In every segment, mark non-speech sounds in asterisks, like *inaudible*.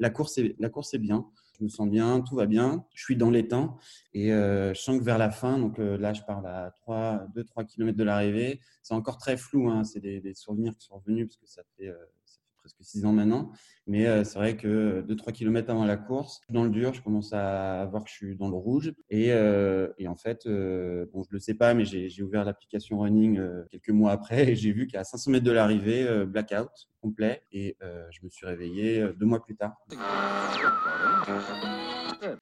la course est, la course est bien. Je me sens bien, tout va bien. Je suis dans les temps et euh, je sens que vers la fin, donc euh, là, je parle à 2-3 km de l'arrivée. C'est encore très flou. Hein, c'est des, souvenirs qui sont revenus parce que ça fait, euh, presque six ans maintenant. Mais euh, c'est vrai que 2-3 km avant la course, dans le dur, je commence à voir que je suis dans le rouge. Et, euh, en fait, euh, bon, je ne le sais pas, mais j'ai ouvert l'application Running quelques mois après et j'ai vu qu'à 500 mètres de l'arrivée, blackout complet. Et je me suis réveillé deux mois plus tard.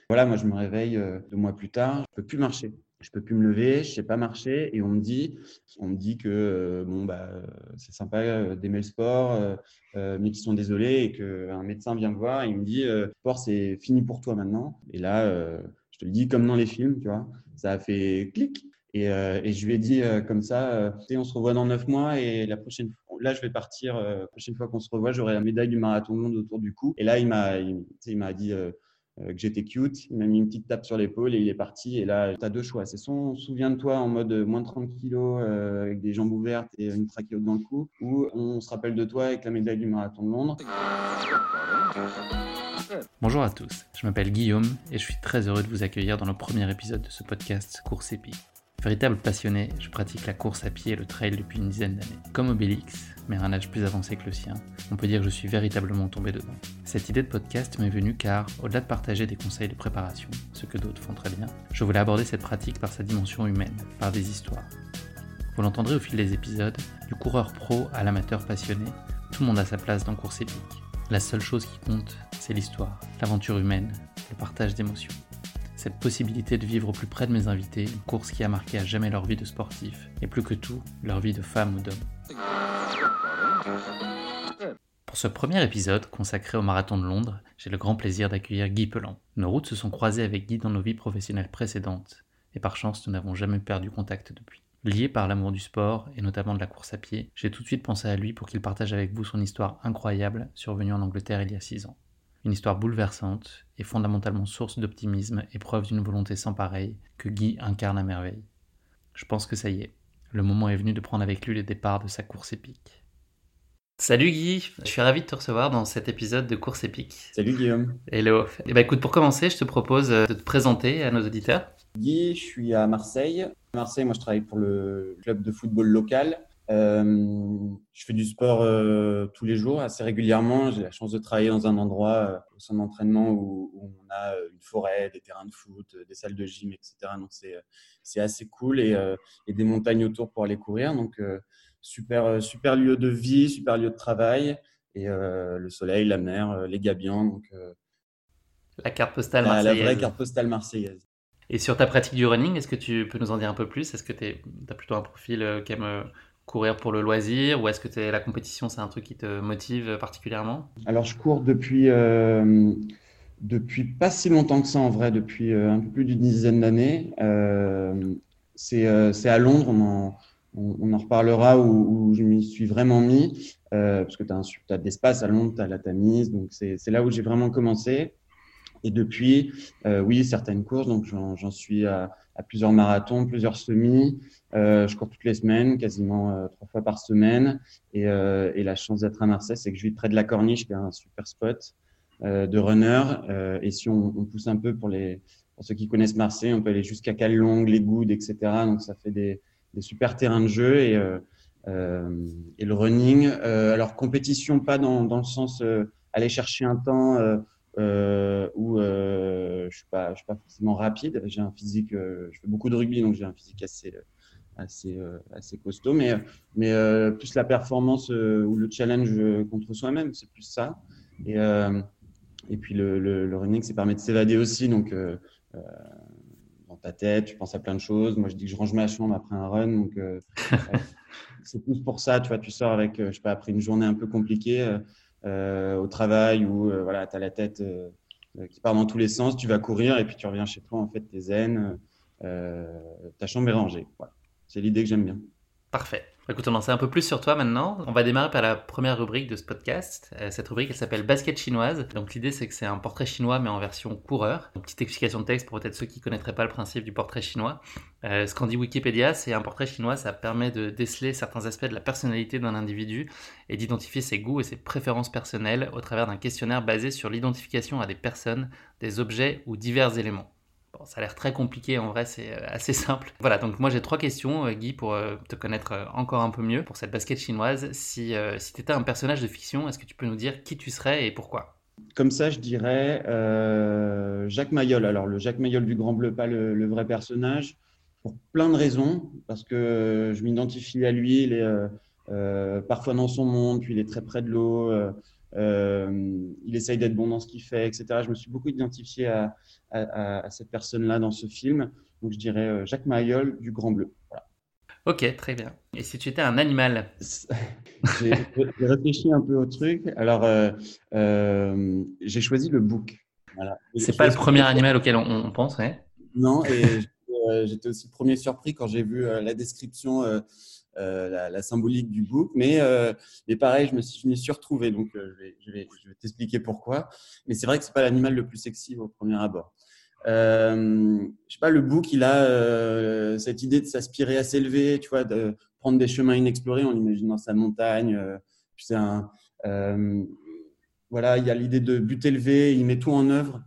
Voilà, moi je me réveille deux mois plus tard, je peux plus marcher je peux plus me lever, je sais pas marcher, et on me dit, on me dit que euh, bon bah c'est sympa euh, d'aimer le sport, euh, mais qu'ils sont désolés et qu'un médecin vient me voir et il me dit le sport c'est fini pour toi maintenant. Et là, je te le dis comme dans les films, tu vois, ça a fait clic. Et, et je lui ai dit comme ça, on se revoit dans neuf mois et la prochaine là je vais partir, la prochaine fois qu'on se revoit, j'aurai la médaille du marathon monde autour du cou. Et là il m'a, il m'a dit euh, que j'étais cute. Il m'a mis une petite tape sur l'épaule et il est parti. Et là, tu as deux choix. C'est son souviens-toi en mode moins de 30 kilos euh, avec des jambes ouvertes et une trachéote dans le cou, ou on se rappelle de toi avec la médaille du marathon de Londres. Bonjour à tous, je m'appelle Guillaume et je suis très heureux de vous accueillir dans le premier épisode de ce podcast Course épique. Véritable passionné, je pratique la course à pied et le trail depuis une dizaine d'années. Comme Obélix, mais à un âge plus avancé que le sien, on peut dire que je suis véritablement tombé dedans. Cette idée de podcast m'est venue car, au-delà de partager des conseils de préparation, ce que d'autres font très bien, je voulais aborder cette pratique par sa dimension humaine, par des histoires. Vous l'entendrez au fil des épisodes, du coureur pro à l'amateur passionné, tout le monde a sa place dans Course épique. La seule chose qui compte, c'est l'histoire, l'aventure humaine, le partage d'émotions cette possibilité de vivre au plus près de mes invités une course qui a marqué à jamais leur vie de sportif, et plus que tout, leur vie de femme ou d'homme. Pour ce premier épisode consacré au marathon de Londres, j'ai le grand plaisir d'accueillir Guy Pelan. Nos routes se sont croisées avec Guy dans nos vies professionnelles précédentes, et par chance nous n'avons jamais perdu contact depuis. Lié par l'amour du sport, et notamment de la course à pied, j'ai tout de suite pensé à lui pour qu'il partage avec vous son histoire incroyable survenue en Angleterre il y a six ans. Une histoire bouleversante fondamentalement source d'optimisme et preuve d'une volonté sans pareille que Guy incarne à merveille. Je pense que ça y est, le moment est venu de prendre avec lui le départ de sa course épique. Salut Guy, je suis ravi de te recevoir dans cet épisode de Course épique. Salut Guillaume. Hello. Et eh ben écoute, pour commencer, je te propose de te présenter à nos auditeurs. Guy, je suis à Marseille. À Marseille, moi je travaille pour le club de football local euh, je fais du sport euh, tous les jours, assez régulièrement. J'ai la chance de travailler dans un endroit euh, au centre d'entraînement où, on a une forêt, des terrains de foot, des salles de gym, etc. Donc c'est assez cool et, et, des montagnes autour pour aller courir. Donc super super lieu de vie, super lieu de travail et le soleil, la mer, les gabions. Donc la carte postale marseillaise. La vraie carte postale marseillaise. Et sur ta pratique du running, est-ce que tu peux nous en dire un peu plus? Est-ce que tu as plutôt un profil qui aime courir pour le loisir ou est-ce que es, la compétition, c'est un truc qui te motive particulièrement? Alors, je cours depuis, euh, depuis pas si longtemps que ça en vrai, depuis euh, un peu plus d'une dizaine d'années. Euh, c'est à Londres, on en, on, en reparlera, où, je m'y suis vraiment mis, parce que tu as, as d'espace à Londres, tu as la Tamise, donc c'est là où j'ai vraiment commencé. Et depuis, oui, certaines courses, donc j'en suis à, à plusieurs marathons, plusieurs semis. Euh, je cours toutes les semaines, quasiment euh, trois fois par semaine. Et, euh, et la chance d'être à Marseille, c'est que je vis près de la Corniche, qui est un super spot de runner. et si on, on, pousse un peu pour, les, pour ceux qui connaissent Marseille, on peut aller jusqu'à Calong, les Goudes, etc. Donc ça fait des, des super terrains de jeu. Et, et le running, alors compétition, pas dans, dans le sens aller chercher un temps euh, où euh, je suis pas, je suis pas forcément rapide. J'ai un physique, euh, je fais beaucoup de rugby, donc j'ai un physique assez, assez, assez costaud, mais, mais plus la performance ou le challenge contre soi-même, c'est plus ça. Et, et puis le, le, running, c'est permet de s'évader aussi, donc dans ta tête, tu penses à plein de choses. Moi, je dis que je range ma chambre après un run, donc *laughs* c'est plus pour ça. Tu vois, tu sors avec, je sais pas, après une journée un peu compliquée. Euh, au travail où euh, voilà, tu as la tête euh, qui part dans tous les sens, tu vas courir et puis tu reviens chez toi, en fait, t'es zen, ta chambre est rangée. Voilà. C'est l'idée que j'aime bien. Parfait. Écoute, on en sait un peu plus sur toi maintenant. On va démarrer par la première rubrique de ce podcast. Euh, cette rubrique, elle s'appelle Basket chinoise. Donc l'idée, c'est que c'est un portrait chinois, mais en version coureur. Une petite explication de texte pour peut-être ceux qui ne connaîtraient pas le principe du portrait chinois. Euh, ce qu'en dit Wikipédia, c'est un portrait chinois, ça permet de déceler certains aspects de la personnalité d'un individu et d'identifier ses goûts et ses préférences personnelles au travers d'un questionnaire basé sur l'identification à des personnes, des objets ou divers éléments. Bon, ça a l'air très compliqué, en vrai, c'est euh, assez *laughs* simple. Voilà, donc moi j'ai trois questions, euh, Guy, pour euh, te connaître encore un peu mieux pour cette basket chinoise. Si, si tu étais un personnage de fiction, est-ce que tu peux nous dire qui tu serais et pourquoi? Comme ça, je dirais Jacques Mayol. Alors, le Jacques Mayol du Grand Bleu, pas le, vrai personnage, pour plein de raisons, parce que je m'identifie à lui, il est parfois dans son monde, puis il est très près de l'eau. Euh, il essaye d'être bon dans ce qu'il fait, etc. Je me suis beaucoup identifié à, cette personne-là dans ce film. Donc, je dirais euh, Jacques Mayol du Grand Bleu. Ok, très bien. Et si tu étais un animal? *laughs* J'ai réfléchi un peu au truc. Alors, euh, j'ai choisi le bouc. Voilà. C'est pas le premier animal auquel on, pense, ouais Non, et *laughs* j'étais aussi premier surpris quand j'ai vu la description euh, la, symbolique du book. Mais, euh, mais pareil, je me suis, je suis retrouvé, donc euh, je vais, je vais, t'expliquer pourquoi. Mais c'est vrai que c'est pas l'animal le plus sexy au premier abord. Je sais pas, le book, il a cette idée de s'aspirer à s'élever, tu vois, de prendre des chemins inexplorés. On l'imagine dans sa montagne. c'est un, voilà, il y a l'idée de but élevé. Il met tout en œuvre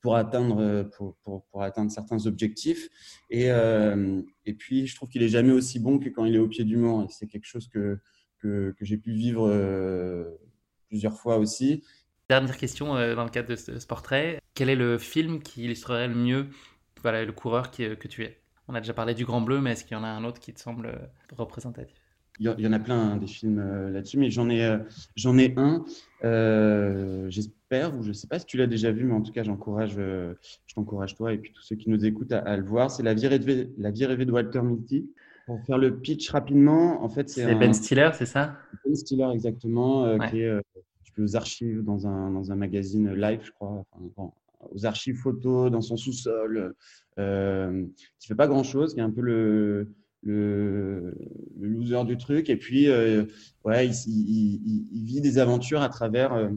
pour atteindre, euh, pour, pour, atteindre certains objectifs. Et, euh, et puis, je trouve qu'il est jamais aussi bon que quand il est au pied du mur. C'est quelque chose que, que, que j'ai pu vivre euh, plusieurs fois aussi. Dernière question dans le cadre de ce, portrait. Quel est le film qui illustrerait le mieux voilà, le coureur que tu es? On a déjà parlé du Grand Bleu, mais est-ce qu'il y en a un autre qui te semble représentatif? Il y en a plein hein, des films là-dessus, mais j'en ai, j'en ai un. Euh, ou je ne sais pas si tu l'as déjà vu, mais en tout cas, j'encourage, euh, je t'encourage toi et puis tous ceux qui nous écoutent à, le voir. C'est la vie rêvée, la vie rêvée de Walter Mitty. Pour faire le pitch rapidement, en fait, c'est Ben Stiller, c'est ça? Ben Stiller, exactement, euh, qui est euh, aux archives dans un, dans un magazine live, je crois, aux archives photos dans son sous-sol, euh, qui fait pas grand-chose, qui est un peu le, le, loser du truc. Et puis, ouais, il, il, vit des aventures à travers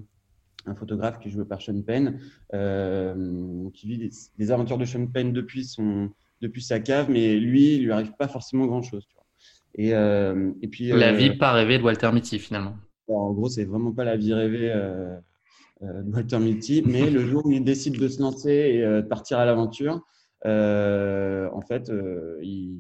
un photographe qui est joué par Sean Penn, euh, qui vit des, aventures de Sean Penn depuis, son, depuis sa cave, mais lui, il lui arrive pas forcément grand-chose. Et, euh, et, puis, la euh, vie pas rêvée de Walter Mitty, finalement. en gros, c'est vraiment pas la vie rêvée de Walter Mitty, mais le jour où il décide de se lancer et de partir à l'aventure, en fait, il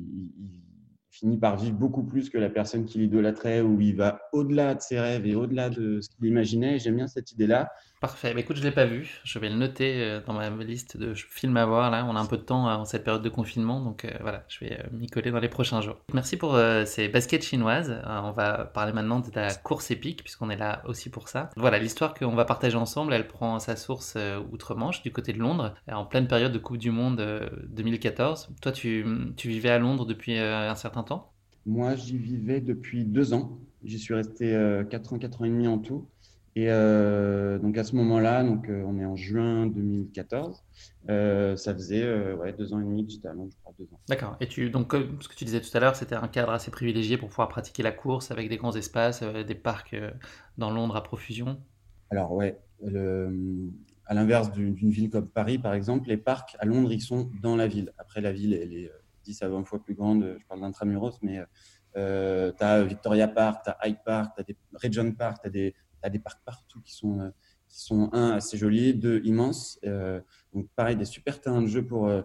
finit par vivre beaucoup plus que la personne qui l'idolâtrait, où il va au-delà de ses rêves et au-delà de ce qu'il imaginait. J'aime bien cette idée-là. Parfait. Bah, écoute, je ne l'ai pas vu. Je vais le noter euh, dans ma liste de films à voir. Là, on a un peu de temps euh, en cette période de confinement, donc euh, voilà, je vais m'y coller dans les prochains jours. Merci pour ces baskets chinoises. on va parler maintenant de la course épique, puisqu'on est là aussi pour ça. Voilà, l'histoire qu'on va partager ensemble, elle prend sa source outre-Manche, du côté de Londres, en pleine période de Coupe du Monde 2014. Toi, tu, vivais à Londres depuis un certain temps? Moi, j'y vivais depuis deux ans. J'y suis resté 4 ans, 4 ans et demi en tout. Et euh, donc à ce moment-là, donc euh, on est en juin 2014, euh, ça faisait ouais, deux ans et demi que j'étais à Londres, je crois deux ans. D'accord. Et tu donc ce que tu disais tout à l'heure, c'était un cadre assez privilégié pour pouvoir pratiquer la course avec des grands espaces, des parcs dans Londres à profusion? Alors ouais, à l'inverse d'une ville comme Paris par exemple, les parcs à Londres ils sont dans la ville. Après la ville elle est 10 à 20 fois plus grande, je parle d'intramuros, mais tu as Victoria Park, tu as Hyde Park, tu as des Regent Park, tu as des as des parcs partout qui sont, euh, qui sont un, assez jolis, deux, immenses. Euh, donc, pareil, des super terrains de jeu pour, euh,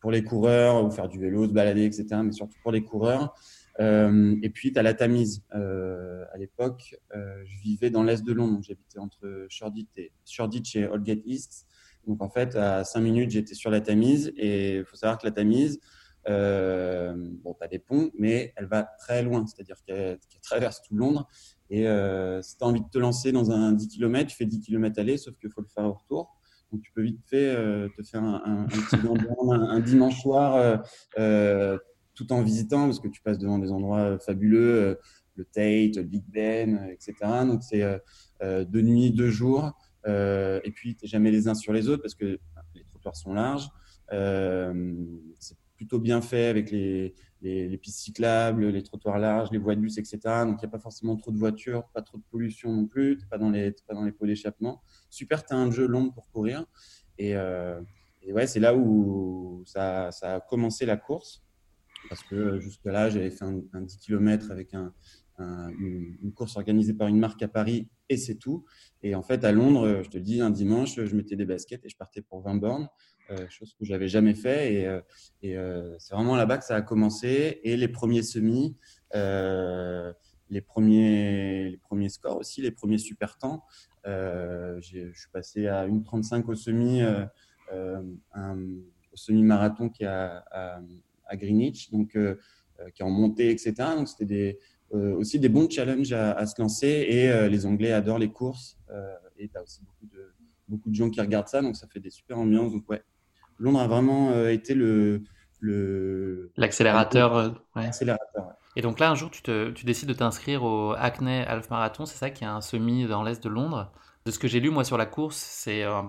pour les coureurs ou faire du vélo, se balader, etc. Mais surtout pour les coureurs. et puis, tu as la Tamise. à l'époque, je vivais dans l'est de Londres. J'habitais entre Shoreditch et, Aldgate East. Donc, en fait, à 5 minutes, j'étais sur la Tamise. Et il faut savoir que la Tamise, bon, tu as des ponts, mais elle va très loin. C'est-à-dire qu'elle traverse tout Londres. Et euh, si tu as envie de te lancer dans un 10 km, tu fais 10 km aller, sauf qu'il faut le faire au retour. Donc, tu peux vite fait euh, te faire un, un, petit un, dimanche soir euh, euh, tout en visitant, parce que tu passes devant des endroits fabuleux, euh, le Tate, le Big Ben, etc. Donc, c'est deux nuits, deux jours. et puis, tu n'es jamais les uns sur les autres parce que les trottoirs sont larges. Plutôt bien fait avec les, pistes cyclables, les trottoirs larges, les voies de bus, etc. Donc, il n'y a pas forcément trop de voitures, pas trop de pollution non plus, tu pas dans les, pas dans les pots d'échappement. Super, tu un jeu long pour courir. Et, et ouais, c'est là où ça, a commencé la course. Parce que jusque-là, j'avais fait un, un, 10 km avec un, une, course organisée par une marque à Paris et c'est tout. Et en fait, à Londres, je te le dis, un dimanche, je mettais des baskets et je partais pour 20 bornes, euh, chose que j'avais jamais fait. Et, euh, euh, c'est vraiment là-bas que ça a commencé. Et les premiers semis, les, premiers, les premiers scores aussi, les premiers super temps. je suis passé à 1,35 au semi, au semi-marathon qui est à, Greenwich, donc qui en montée, etc. Donc c'était euh, aussi des bons challenges à, se lancer et euh, les Anglais adorent les courses euh, et tu as aussi beaucoup de, beaucoup de gens qui regardent ça, donc ça fait des super ambiances. Donc ouais, Londres a vraiment été le l'accélérateur. Ouais. Et donc là, un jour, tu, te, tu décides de t'inscrire au Hackney Half Marathon, c'est ça, qui est un semi dans l'est de Londres. De ce que j'ai lu moi sur la course, c'est euh,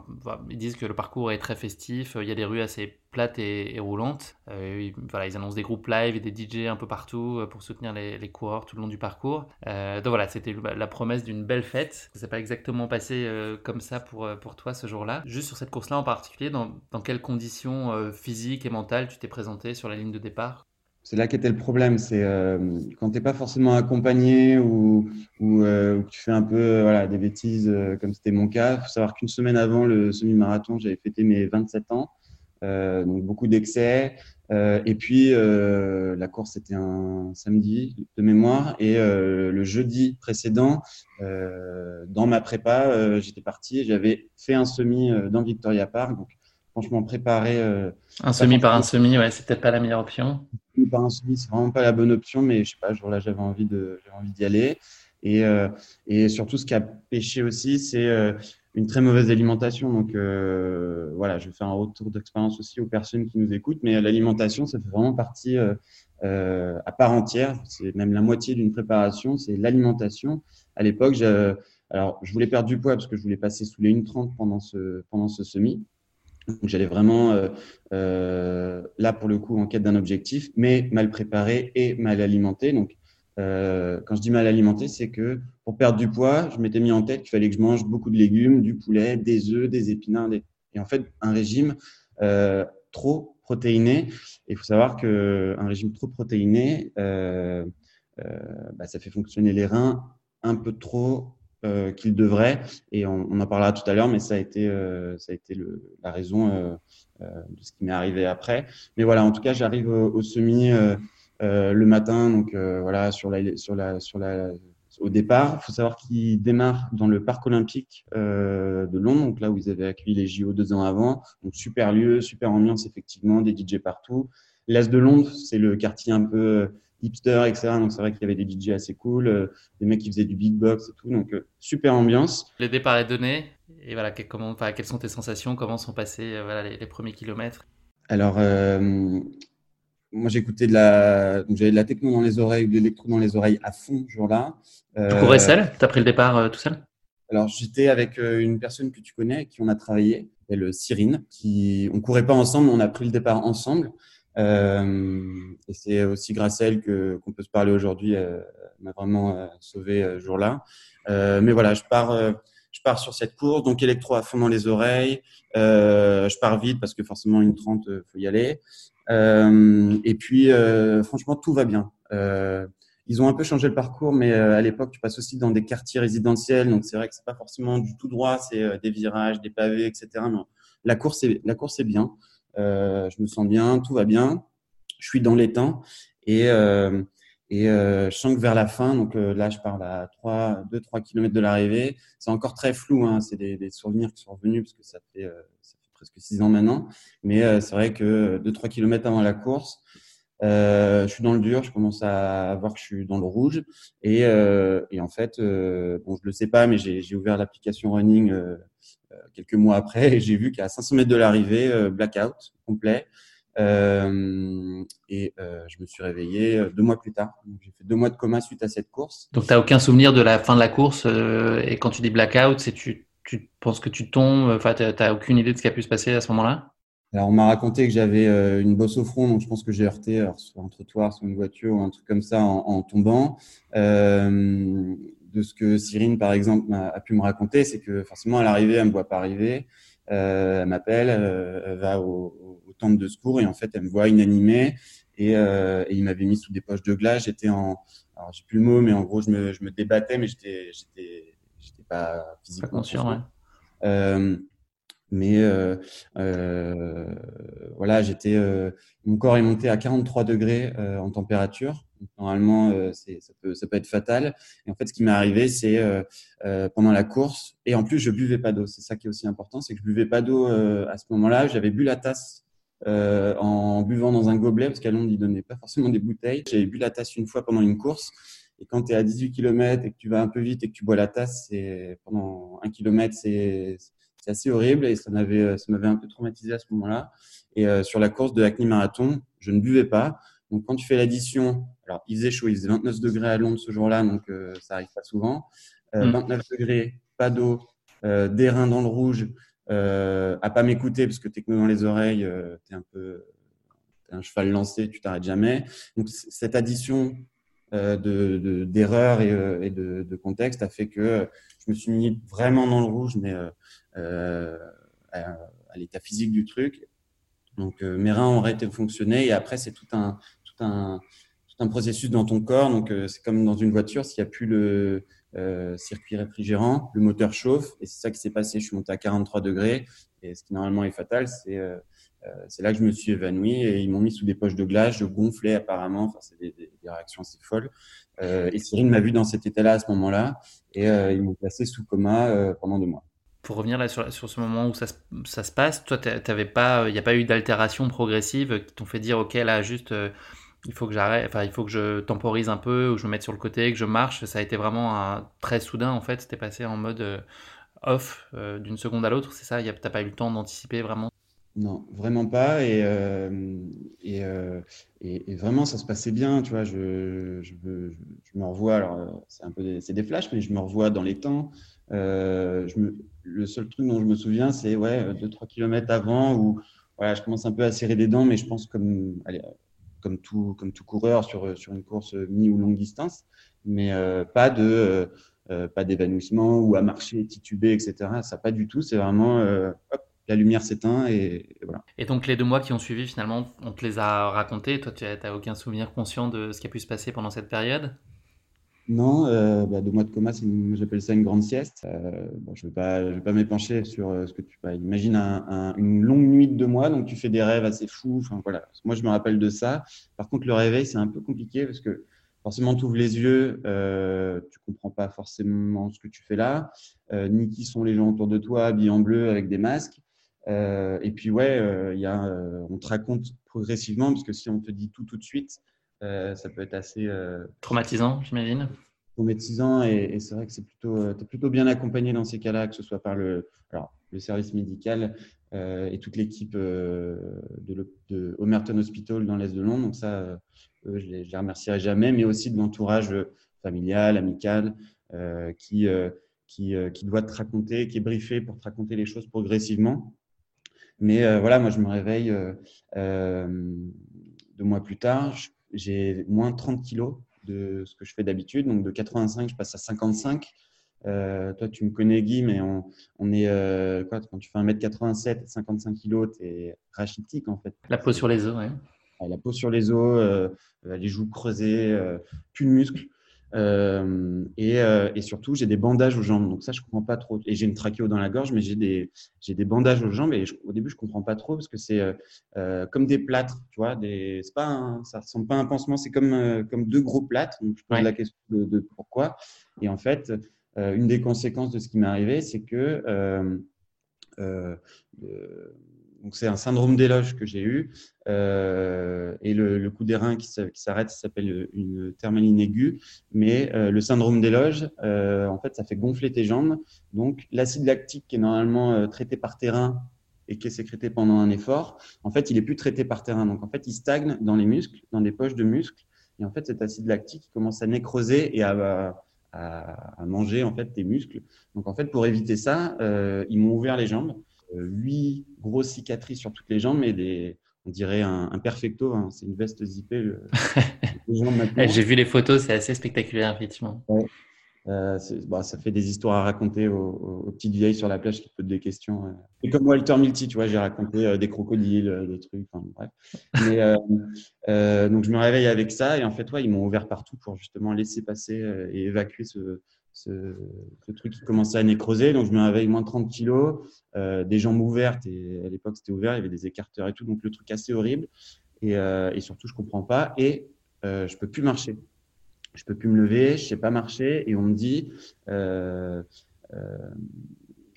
ils disent que le parcours est très festif, il y a des rues assez plates et, roulantes. Euh, voilà, ils annoncent des groupes live et des DJ un peu partout euh, pour soutenir les, coureurs tout le long du parcours. donc voilà, c'était la promesse d'une belle fête. Ça s'est pas exactement passé comme ça pour, pour toi ce jour-là. Juste sur cette course-là en particulier, dans quelles conditions physiques et mentales tu t'es présenté sur la ligne de départ? C'est là qu'était le problème. C'est euh, quand tu n'es pas forcément accompagné ou, euh, ou, que tu fais un peu voilà, des bêtises, euh, comme c'était mon cas. Il faut savoir qu'une semaine avant le semi-marathon, j'avais fêté mes 27 ans. donc beaucoup d'excès. et puis la course était un samedi de mémoire. Et le jeudi précédent, dans ma prépa, j'étais parti et j'avais fait un semi dans Victoria Park. Donc franchement préparé. un semi par un semi, ouais, c'est peut-être pas la meilleure option par un semi, c'est vraiment pas la bonne option, mais je sais pas, jour-là, j'avais envie d'y aller. Et, euh, et, surtout, ce qui a pêché aussi, c'est euh, une très mauvaise alimentation. Donc euh, voilà, je faire un retour d'expérience aussi aux personnes qui nous écoutent, mais l'alimentation, ça fait vraiment partie à part entière. C'est même la moitié d'une préparation, c'est l'alimentation. À l'époque, alors je voulais perdre du poids parce que je voulais passer sous les 1,30 pendant ce, pendant ce semi. J'allais vraiment euh, euh, là pour le coup en quête d'un objectif, mais mal préparé et mal alimenté. Donc euh, quand je dis mal alimenté, c'est que pour perdre du poids, je m'étais mis en tête qu'il fallait que je mange beaucoup de légumes, du poulet, des œufs, des épinards. Et en fait, un régime trop protéiné. Il faut savoir qu'un régime trop protéiné, bah, ça fait fonctionner les reins un peu trop euh, qu'il devrait. Et on, en parlera tout à l'heure, mais ça a été, euh, ça a été le, la raison euh, de ce qui m'est arrivé après. Mais voilà, en tout cas, j'arrive au, semi le matin, donc voilà, sur la, sur la, sur la, au départ. Il faut savoir qu'il démarre dans le parc olympique de Londres, donc là où ils avaient accueilli les JO deux ans avant. Donc super lieu, super ambiance effectivement, des DJ partout. L'Est de Londres, c'est le quartier un peu hipster, etc. Donc c'est vrai qu'il y avait des DJ assez cool, euh, des mecs qui faisaient du beatbox et tout. Donc euh, super ambiance. Le départ est donné. Et voilà, comment, enfin, quelles sont tes sensations? Comment sont passés euh, voilà, les, premiers kilomètres? Alors, moi j'écoutais de la, j'avais de la techno dans les oreilles, de l'électro dans les oreilles à fond ce jour-là. tu courais seul? Tu as pris le départ tout seul? Alors, j'étais avec une personne que tu connais, qui on a travaillé, elle Cyrine, qui on courait pas ensemble, on a pris le départ ensemble. Euh, et c'est aussi grâce à elle que qu'on peut se parler aujourd'hui. Elle m'a vraiment euh, sauvé euh, ce jour-là. mais voilà, je pars, je pars sur cette course, donc électro à fond dans les oreilles. je pars vite parce que forcément une 30, faut y aller. et puis, franchement, tout va bien. ils ont un peu changé le parcours, mais à l'époque, tu passes aussi dans des quartiers résidentiels, donc c'est vrai que c'est pas forcément du tout droit, c'est des virages, des pavés, etc. Mais la course est, la course est bien. Euh, je me sens bien, tout va bien, je suis dans les temps. Et, euh, et euh, je sens que vers la fin, donc là je parle à 3, 2-3 km de l'arrivée, c'est encore très flou, hein, c'est des, des, souvenirs qui sont revenus parce que ça fait, ça fait presque 6 ans maintenant, mais c'est vrai que 2-3 km avant la course, euh, je suis dans le dur, je commence à voir que je suis dans le rouge. Et, euh, et en fait, euh, bon, je le sais pas, mais j'ai ouvert l'application Running quelques mois après et j'ai vu qu'à 500 mètres de l'arrivée, euh, blackout complet. Euh, et euh, je me suis réveillé deux mois plus tard. J'ai fait deux mois de coma suite à cette course. Donc, tu n'as aucun souvenir de la fin de la course Et quand tu dis blackout, c'est tu, tu penses que tu tombes Enfin, tu n'as aucune idée de ce qui a pu se passer à ce moment-là? Alors, on m'a raconté que j'avais une bosse au front, donc je pense que j'ai heurté alors, sur un trottoir, sur une voiture ou un truc comme ça en, en tombant. Euh, de ce que Cyrine, par exemple, a, pu me raconter, c'est que forcément, à l'arrivée, elle me voit pas arriver. Euh, elle m'appelle, euh, elle va au, au, temple de secours et en fait, elle me voit inanimée. Et, euh, et il m'avait mis sous des poches de glace. J'étais en, alors j'ai plus le mot, mais en gros, je me, je me débattais, mais j'étais, j'étais, j'étais pas physiquement pas conscient. Ouais. Euh, mais euh, euh, voilà, j'étais, euh, mon corps est monté à 43 degrés euh, en température. Normalement, euh, ça, peut, ça peut être fatal. Et en fait, ce qui m'est arrivé, c'est pendant la course, et en plus, je buvais pas d'eau. C'est ça qui est aussi important, c'est que je buvais pas d'eau à ce moment-là. J'avais bu la tasse en buvant dans un gobelet, parce qu'à Londres, ils donnaient pas forcément des bouteilles. J'avais bu la tasse une fois pendant une course. Et quand tu es à 18 km et que tu vas un peu vite et que tu bois la tasse, c'est pendant un kilomètre, c'est c'est assez horrible et ça m'avait euh, ça m'avait un peu traumatisé à ce moment-là. Et euh, sur la course de Hackney Marathon, je ne buvais pas. Donc quand tu fais l'addition, alors il faisait chaud, il faisait 29 degrés à Londres ce jour-là, donc euh, ça arrive pas souvent. Euh, 29 mm. degrés, pas d'eau, des reins dans le rouge, à pas m'écouter parce que techno dans les oreilles, euh, t'es un peu es un cheval lancé, tu t'arrêtes jamais. Donc cette addition de d'erreurs et, et de, de, contexte a fait que je me suis mis vraiment dans le rouge, mais euh, à, à l'état physique du truc. Donc euh, mes reins ont arrêté de et après c'est tout un, tout un tout un processus dans ton corps. Donc euh, c'est comme dans une voiture, s'il n'y a plus le euh, circuit réfrigérant, le moteur chauffe et c'est ça qui s'est passé. Je suis monté à 43 degrés et ce qui normalement est fatal, c'est euh, c'est là que je me suis évanoui et ils m'ont mis sous des poches de glace. Je gonflais apparemment. Enfin, c'est des, réactions assez folles. Euh, et Cyril m'a vu dans cet état-là à ce moment-là et euh, ils m'ont placé sous coma pendant deux mois pour revenir là sur, ce moment où ça, ça se passe, toi, il n'y a pas eu d'altération progressive qui t'ont fait dire, ok, là, juste, euh, il faut que j'arrête, enfin, il faut que je temporise un peu, ou je me mette sur le côté, que je marche. Ça a été vraiment très soudain, en fait. C'était passé en mode euh, off euh, d'une seconde à l'autre, c'est ça T'as pas eu le temps d'anticiper vraiment? Non, vraiment pas. Et, et, vraiment, ça se passait bien, tu vois. Je, me revois, alors, c'est un peu des, des flashs, mais je me revois dans les temps. Euh, le seul truc dont je me souviens, c'est ouais, 2-3 km avant où voilà, je commence un peu à serrer des dents, mais je pense comme, allez, comme, tout, comme tout coureur sur, sur une course mi ou longue distance, mais euh, pas de euh, pas d'évanouissement ou à marcher, tituber, etc. Ça, pas du tout. C'est vraiment euh, la lumière s'éteint et, et, voilà. Et donc les deux mois qui ont suivi, finalement, on te les a racontés. Toi, tu n'as aucun souvenir conscient de ce qui a pu se passer pendant cette période? Non, euh, bah, deux mois de coma, j'appelle ça une grande sieste. Euh, bon, je ne vais pas, je vais pas m'épancher sur euh, ce que tu bah, imagine un, un, une longue nuit de deux mois, donc tu fais des rêves assez fous. Enfin voilà, moi je me rappelle de ça. Par contre, le réveil c'est un peu compliqué parce que forcément tu ouvres les yeux, euh, tu comprends pas forcément ce que tu fais là, euh, ni qui sont les gens autour de toi habillés en bleu avec des masques. Et puis ouais, y a, on te raconte progressivement parce que si on te dit tout tout de suite ça peut être assez euh, traumatisant, j'imagine. Traumatisant et, et c'est vrai que c'est plutôt, euh, es plutôt bien accompagné dans ces cas-là, que ce soit par le, alors, le service médical euh, et toute l'équipe euh, de, de, Homerton Hospital dans l'est de Londres. Donc ça, euh, je les, je les remercierai jamais, mais aussi de l'entourage familial, amical, qui, qui, qui doit te raconter, qui est briefé pour te raconter les choses progressivement. Mais voilà, moi je me réveille deux mois plus tard. Je j'ai moins 30 kilos de ce que je fais d'habitude. Donc de 85, je passe à 55. Euh, toi, tu me connais, Guy, mais on, on est euh, quoi Quand tu fais 1m87, 55 kilos, tu es rachitique en fait. La peau sur les os, ouais. La peau sur les os, euh, les joues creusées, plus de muscles. Euh, et, euh, et, surtout, j'ai des bandages aux jambes. Donc ça, je comprends pas trop. Et j'ai une trachéo dans la gorge, mais j'ai des, j'ai des bandages aux jambes. Et je, au début, je comprends pas trop parce que c'est euh, euh comme des plâtres, tu vois. Des, c'est pas, un, ça ressemble pas à un pansement. C'est comme, euh, comme deux gros plâtres. Donc je pose ouais. la question de, de, pourquoi. Et en fait, une des conséquences de ce qui m'est arrivé, c'est que donc c'est un syndrome d'éloge que j'ai eu euh, et le, coup des reins qui, s'arrête, s'appelle une thermaline aiguë. Mais euh, le syndrome d'éloge, euh, en fait, ça fait gonfler tes jambes. Donc l'acide lactique qui est normalement traité par terrain et qui est sécrété pendant un effort, en fait, il est plus traité par terrain. Donc en fait, il stagne dans les muscles, dans des poches de muscles. Et en fait, cet acide lactique commence à nécroser et à, à, manger en fait tes muscles. Donc en fait, pour éviter ça, ils m'ont ouvert les jambes huit grosses cicatrices sur toutes les jambes, mais des, on dirait un, perfecto. Hein. C'est une veste zippée. *laughs* J'ai vu les photos, c'est assez spectaculaire, effectivement. Euh, bah, ça fait des histoires à raconter aux, petites vieilles sur la plage qui posent des questions. Euh. Et comme Walter Milty, tu vois, j'ai raconté euh, des crocodiles, des trucs, enfin, bref. Mais, donc je me réveille avec ça et en fait, ouais, ils m'ont ouvert partout pour justement laisser passer et évacuer ce, ce, truc qui commençait à nécroser. Donc je me réveille moins de 30 kilos, des jambes ouvertes. Et à l'époque c'était ouvert, il y avait des écarteurs et tout, donc le truc assez horrible. Et, et surtout, je comprends pas. Et je peux plus marcher. Je peux plus me lever, je sais pas marcher, et on me dit, euh, euh,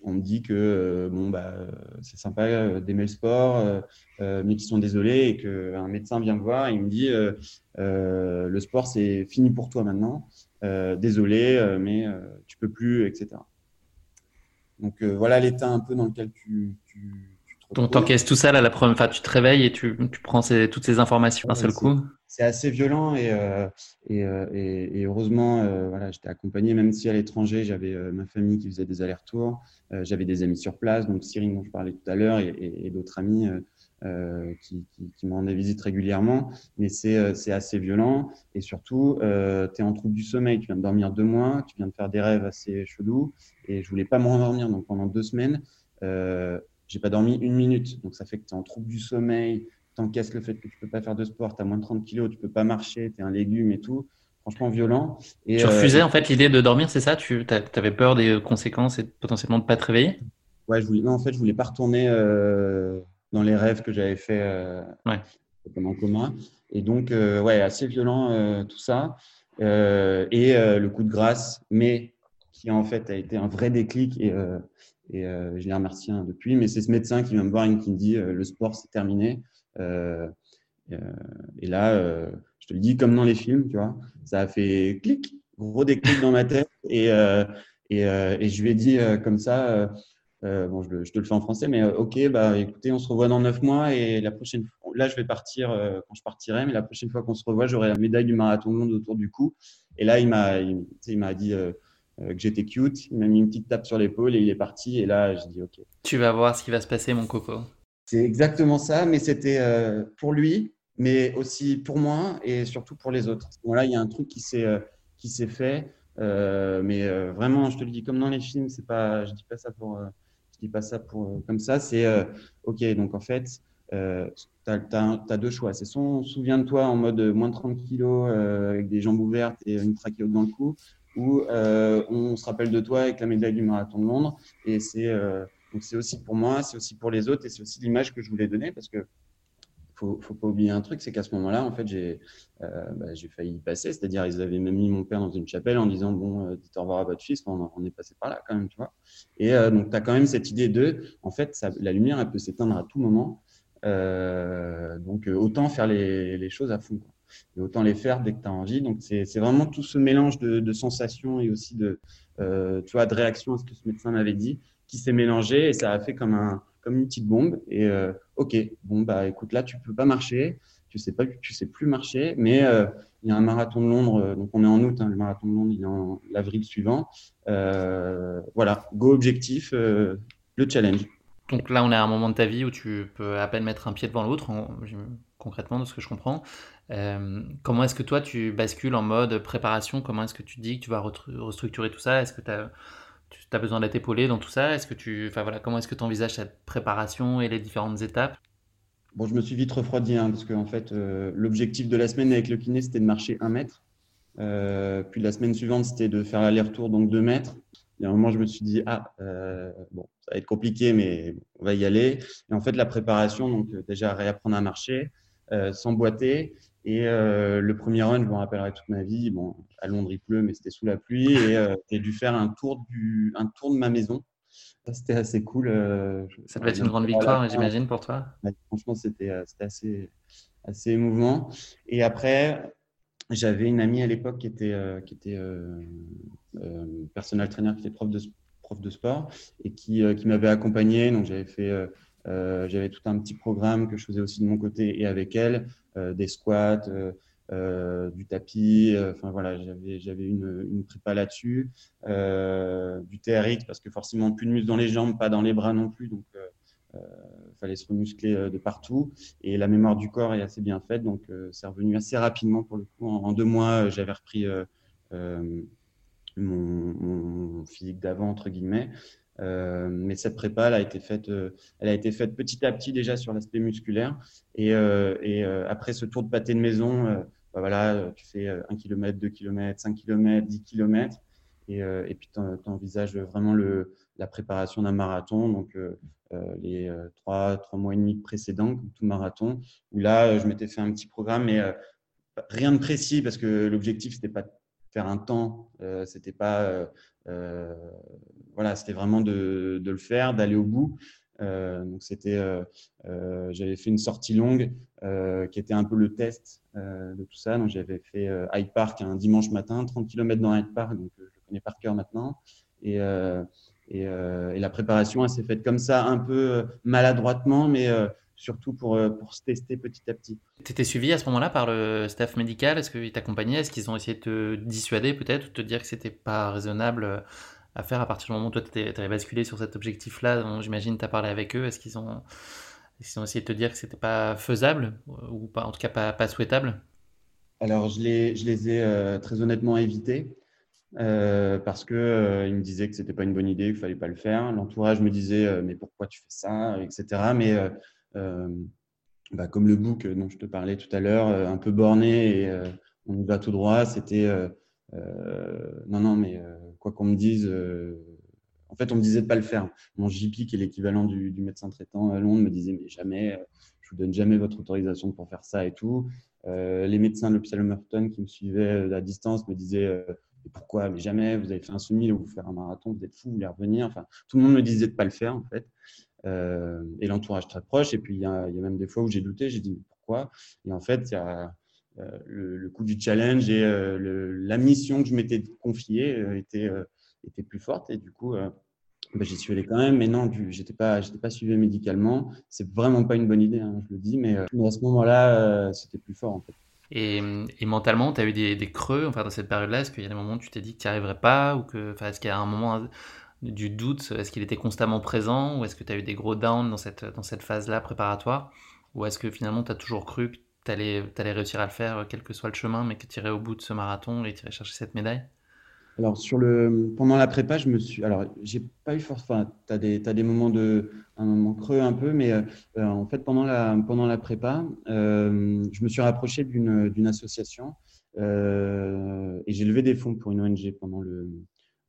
on me dit que euh, bon bah c'est sympa d'aimer le sport, mais qu'ils sont désolés et qu'un médecin vient me voir et il me dit le sport c'est fini pour toi maintenant, désolé, mais tu peux plus, etc. Donc voilà l'état un peu dans lequel tu, tu, t'encaisses tout ça là, la première, enfin, tu te réveilles et tu, tu prends toutes ces informations d'un seul coup. C'est assez violent et, euh, euh, et, et, heureusement, euh, voilà, j'étais accompagné, même si à l'étranger, j'avais ma famille qui faisait des allers-retours, j'avais des amis sur place, donc Cyril dont je parlais tout à l'heure et, d'autres amis qui, qui, qui me rendaient visite régulièrement. Mais c'est assez violent et surtout, tu es en trouble du sommeil, tu viens de dormir deux mois, tu viens de faire des rêves assez chelous et je voulais pas me rendormir. Donc pendant deux semaines, j'ai pas dormi une minute. Donc, ça fait que tu es en trouble du sommeil, tu encaisses le fait que tu peux pas faire de sport, tu as moins de 30 kilos, tu peux pas marcher, tu es un légume et tout. Franchement, violent. Et, tu refusais euh, en fait l'idée de dormir, c'est ça? Tu avais peur des conséquences et potentiellement de pas te réveiller? Ouais, je voulais, non, en fait, je voulais pas retourner euh, dans les rêves que j'avais fait euh, ouais. pendant commun. Et donc, ouais, assez violent tout ça. et le coup de grâce, mais qui en fait a été un vrai déclic et, et euh, je les remercie hein, depuis. Mais c'est ce médecin qui vient me voir et qui me dit euh, le sport, c'est terminé. Euh, et là, je te le dis comme dans les films, tu vois, ça a fait clic, gros déclic dans ma tête. Et, et, et, je lui ai dit comme ça, bon, je, je, te le fais en français, mais ok, bah écoutez, on se revoit dans neuf mois et la prochaine fois, là je vais partir quand je partirai, mais la prochaine fois qu'on se revoit, j'aurai la médaille du marathon monde autour du cou. Et là, il m'a, il, il m'a dit, euh, que j'étais cute. Il m'a mis une petite tape sur l'épaule et il est parti. Et là, je dis OK. Tu vas voir ce qui va se passer, mon coco. C'est exactement ça, mais c'était euh, pour lui, mais aussi pour moi et surtout pour les autres. Voilà, il y a un truc qui s'est euh, qui s'est fait, mais vraiment, je te le dis comme dans les films, c'est pas, je dis pas ça pour, dis pas ça pour comme ça. C'est ok. Donc en fait, euh, tu as, deux choix. C'est soit souviens-toi en mode moins de 30 kilos avec des jambes ouvertes et une trachéote dans le cou, euh, on se rappelle de toi avec la médaille du marathon de Londres. Et c'est euh, donc c'est aussi pour moi, c'est aussi pour les autres, et c'est aussi l'image que je voulais donner parce que faut, faut pas oublier un truc, c'est qu'à ce moment-là, en fait, j'ai euh, bah, failli y passer. C'est-à-dire, ils avaient même mis mon père dans une chapelle en disant bon, dites au revoir à votre fils. On, on, est passé par là quand même, tu vois. Et donc, tu as quand même cette idée de, en fait, la lumière, elle peut s'éteindre à tout moment. donc, autant faire les, choses à fond. Et autant les faire dès que tu as envie. Donc, c'est vraiment tout ce mélange de, sensations et aussi de, euh, tu vois, de réactions à ce que ce médecin m'avait dit qui s'est mélangé et ça a fait comme, un, comme une petite bombe. Et euh, OK, bon, bah écoute, là, tu peux pas marcher, tu sais, pas, tu sais plus marcher, mais euh, il y a un marathon de Londres, donc on est en août, hein, le marathon de Londres, il est en l'avril suivant. voilà, go objectif, le challenge. Donc là, on est à un moment de ta vie où tu peux à peine mettre un pied devant l'autre, concrètement, de ce que je comprends. Euh, comment est-ce que toi, tu bascules en mode préparation? Comment est-ce que tu dis que tu vas restructurer tout ça? Est-ce que tu as, besoin d'être épaulé dans tout ça Est-ce que tu, enfin voilà, comment est-ce que tu envisages cette préparation et les différentes étapes? Bon, je me suis vite refroidi hein, parce que en fait, euh, l'objectif de la semaine avec le kiné, c'était de marcher un mètre. Euh, puis la semaine suivante, c'était de faire l'aller-retour, donc deux mètres. Il y a un moment, je me suis dit, ah, bon, ça va être compliqué, mais on va y aller. Et en fait, la préparation, donc déjà réapprendre à marcher, s'emboîter et euh, le premier run, je me rappellerai toute ma vie. Bon, à Londres, il pleut, mais c'était sous la pluie. Et euh, j'ai dû faire un tour, du, un tour de ma maison. C'était assez cool. Euh, ça devait être une grande victoire, j'imagine, pour toi. franchement, c'était assez, assez émouvant. Et après, j'avais une amie à l'époque qui était, qui était personnel trainer, qui était prof de, prof de sport et qui, qui m'avait accompagné. Donc, j'avais fait j'avais tout un petit programme que je faisais aussi de mon côté et avec elle, euh, des squats, euh, du tapis. Enfin voilà, j'avais j'avais une, une prépa là-dessus, du TRX parce que forcément plus de muscles dans les jambes, pas dans les bras non plus. Donc fallait se remuscler de partout. Et la mémoire du corps est assez bien faite, donc c'est revenu assez rapidement pour le coup. En, deux mois, j'avais repris mon, physique d'avant entre guillemets. Mais cette prépa, elle a été faite, elle a été faite petit à petit déjà sur l'aspect musculaire. Et, et après ce tour de pâté de maison, bah voilà, tu fais 1 km, 2 km, 5 km, 10 km. Et, euh, puis, tu envisages vraiment la préparation d'un marathon, donc euh, euh, les trois, trois mois et demi précédents, tout marathon, où là, je m'étais fait un petit programme, mais rien de précis, parce que l'objectif, c'était pas de faire un temps, c'était pas. voilà, c'était vraiment de, le faire, d'aller au bout. Euh, donc c'était, euh, euh, j'avais fait une sortie longue qui était un peu le test de tout ça. Donc j'avais fait Hyde Park un dimanche matin, 30 km dans Hyde Park, donc je le connais par cœur maintenant. Et, et, et, la préparation, elle s'est faite comme ça, un peu maladroitement, mais surtout pour, pour se tester petit à petit. Tu étais suivi à ce moment-là par le staff médical? Est-ce qu'ils t'accompagnaient? Est-ce qu'ils ont essayé de te dissuader peut-être ou de te dire que c'était pas raisonnable à faire à partir du moment où toi tu avais basculé sur cet objectif-là J'imagine tu as parlé avec eux? Est-ce qu'ils ont, ont, essayé de te dire que c'était pas faisable ou pas, en tout cas pas, pas souhaitable? Alors je les, je les ai euh, très honnêtement évités. Euh, parce que euh, me disaient que c'était pas une bonne idée, qu'il fallait pas le faire. L'entourage me disait mais pourquoi tu fais ça, etc. Mais bah, comme le book dont je te parlais tout à l'heure, un peu borné et on y va tout droit, c'était non non mais quoi qu'on me dise, euh, en fait, on me disait de pas le faire. Mon JP, qui est l'équivalent du, médecin traitant à Londres, me disait mais jamais, euh, je vous donne jamais votre autorisation pour faire ça et tout. Euh, les médecins de l'hôpital Merton qui me suivaient à distance me disaient pourquoi Mais jamais, vous avez fait un semi, vous faire un marathon, vous êtes fou, vous voulez revenir. Enfin, tout le monde me disait de pas le faire en fait. Et l'entourage très proche. Et puis il y, a, même des fois où j'ai douté, j'ai dit pourquoi? Et en fait, il y a euh, le, le, coût du challenge et euh, la mission que je m'étais confiée euh, était, était plus forte. Et du coup, bah, j'y suis allé quand même, mais non, pas, j'étais pas suivi médicalement. C'est vraiment pas une bonne idée, hein, je le dis, mais, à ce moment-là, c'était plus fort. Et, mentalement, tu as eu des, creux enfin, dans cette période-là? Est-ce qu'il y a des moments où tu t'es dit que tu n'y arriverais pas ou que, Est-ce qu'il y a un moment du doute Est-ce qu'il était constamment présent Ou est-ce que tu as eu des gros downs dans cette, dans cette phase-là préparatoire Ou est-ce que finalement tu as toujours cru que tu allais, réussir à le faire, quel que soit le chemin, mais que tu irais au bout de ce marathon et tu irais chercher cette médaille? Alors, sur le, pendant la prépa, je me suis. Alors, j'ai pas eu force. Enfin, tu as, des moments de. Un moment creux un peu, mais euh, en fait, pendant la, pendant la prépa, euh, je me suis rapproché d'une association euh, et j'ai levé des fonds pour une ONG pendant le,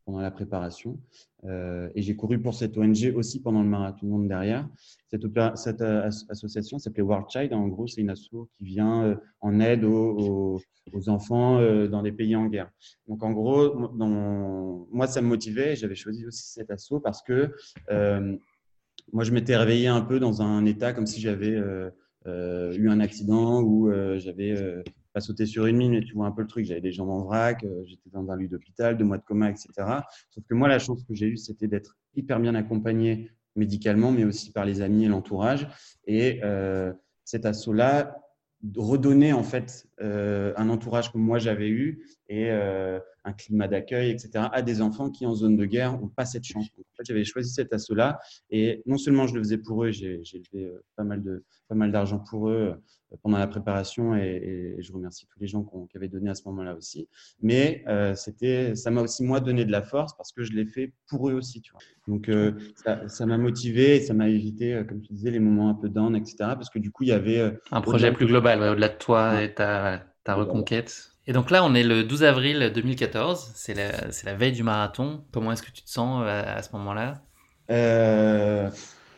pendant la préparation. Euh, et j'ai couru pour cette ONG aussi pendant le marathon monde derrière. Cette, euh, association s'appelait World Child. En gros, c'est une asso qui vient euh, en aide aux, enfants dans des pays en guerre. Donc, en gros, moi, ça me motivait. J'avais choisi aussi cette asso parce que moi, je m'étais réveillé un peu dans un état comme si j'avais eu un accident ou j'avais pas sauter sur une mine, mais tu vois un peu le truc. J'avais des jambes en vrac, euh, j'étais dans un lit d'hôpital, deux mois de coma, etc. Sauf que moi, la chance que j'ai eue, c'était d'être hyper bien accompagné médicalement, mais aussi par les amis et l'entourage. Et euh, cet assaut-là redonner en fait euh, un entourage comme moi j'avais eu et un climat d'accueil, etc., à des enfants qui en zone de guerre n'ont pas cette chance. j'avais choisi cet assaut-là et non seulement je le faisais pour eux, j'ai levé pas mal de pas mal d'argent pour eux pendant la préparation et, je remercie tous les gens qui avaient donné à ce moment-là aussi. Mais c'était, ça m'a aussi moi donné de la force parce que je l'ai fait pour eux aussi, tu vois. Donc ça m'a motivé et ça m'a évité, comme tu disais, les moments un peu down, etc. Parce que du coup il y avait un projet plus global au-delà de toi et ta, ta reconquête. Et donc là, on est le 12 avril 2014, c'est la, la, veille du marathon. Comment est-ce que tu te sens à, ce moment-là? Euh,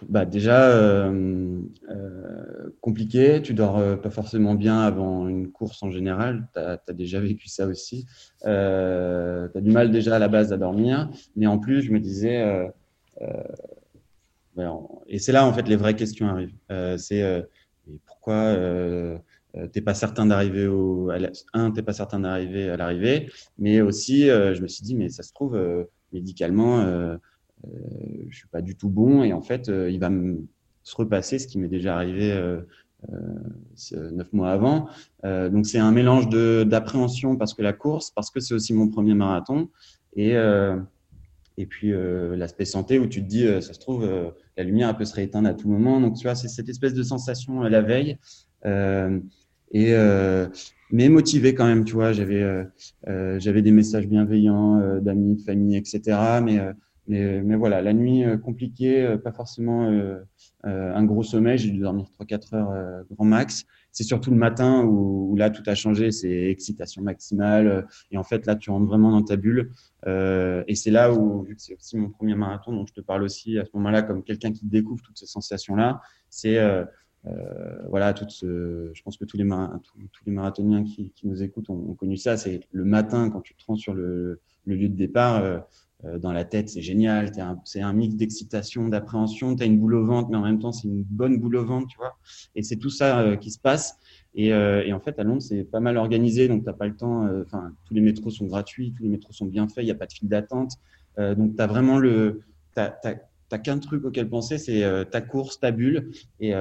bah Déjà, euh, euh, compliqué. Tu dors pas forcément bien avant une course en général. Tu as, déjà vécu ça aussi. tu as du mal déjà à la base à dormir. Mais en plus, je me disais, et c'est là en fait les vraies questions arrivent. c'est pourquoi euh, t'es pas certain d'arriver au un t'es pas certain d'arriver à l'arrivée mais aussi euh, je me suis dit mais ça se trouve euh, médicalement euh, je suis pas du tout bon et en fait il va me se repasser ce qui m'est déjà arrivé neuf mois avant donc c'est un mélange d'appréhension parce que la course parce que c'est aussi mon premier marathon et et puis l'aspect santé où tu te dis ça se trouve la lumière peut se rééteindre à tout moment. Donc, tu vois, c'est cette espèce de sensation la veille. et mais motivé quand même, tu vois. J'avais j'avais des messages bienveillants d'amis, de famille, etc. Mais mais, mais, voilà, la nuit compliquée, pas forcément un gros sommeil. J'ai dû dormir 3-4 heures grand max c'est surtout le matin où, là tout a changé, c'est excitation maximale et en fait là tu rentres vraiment dans ta bulle euh, et c'est là où vu que c'est aussi mon premier marathon donc je te parle aussi à ce moment-là comme quelqu'un qui découvre toutes ces sensations là, c'est euh, euh, voilà tout ce, je pense que tous les, tous, les marathoniens qui, nous écoutent ont, connu ça, c'est le matin quand tu te rends sur le, le lieu de départ euh, dans la tête, c'est génial. C'est un, mix d'excitation, d'appréhension. Tu as une boule au ventre, mais en même temps, c'est une bonne boule au ventre, tu vois. Et c'est tout ça euh, qui se passe. Et, euh, et, en fait, à Londres, c'est pas mal organisé, donc tu n'as pas le temps. Enfin, tous les métros sont gratuits, tous les métros sont bien faits, il n'y a pas de file d'attente. donc, tu vraiment le. Tu qu'un truc auquel penser, c'est ta course, ta bulle. Et,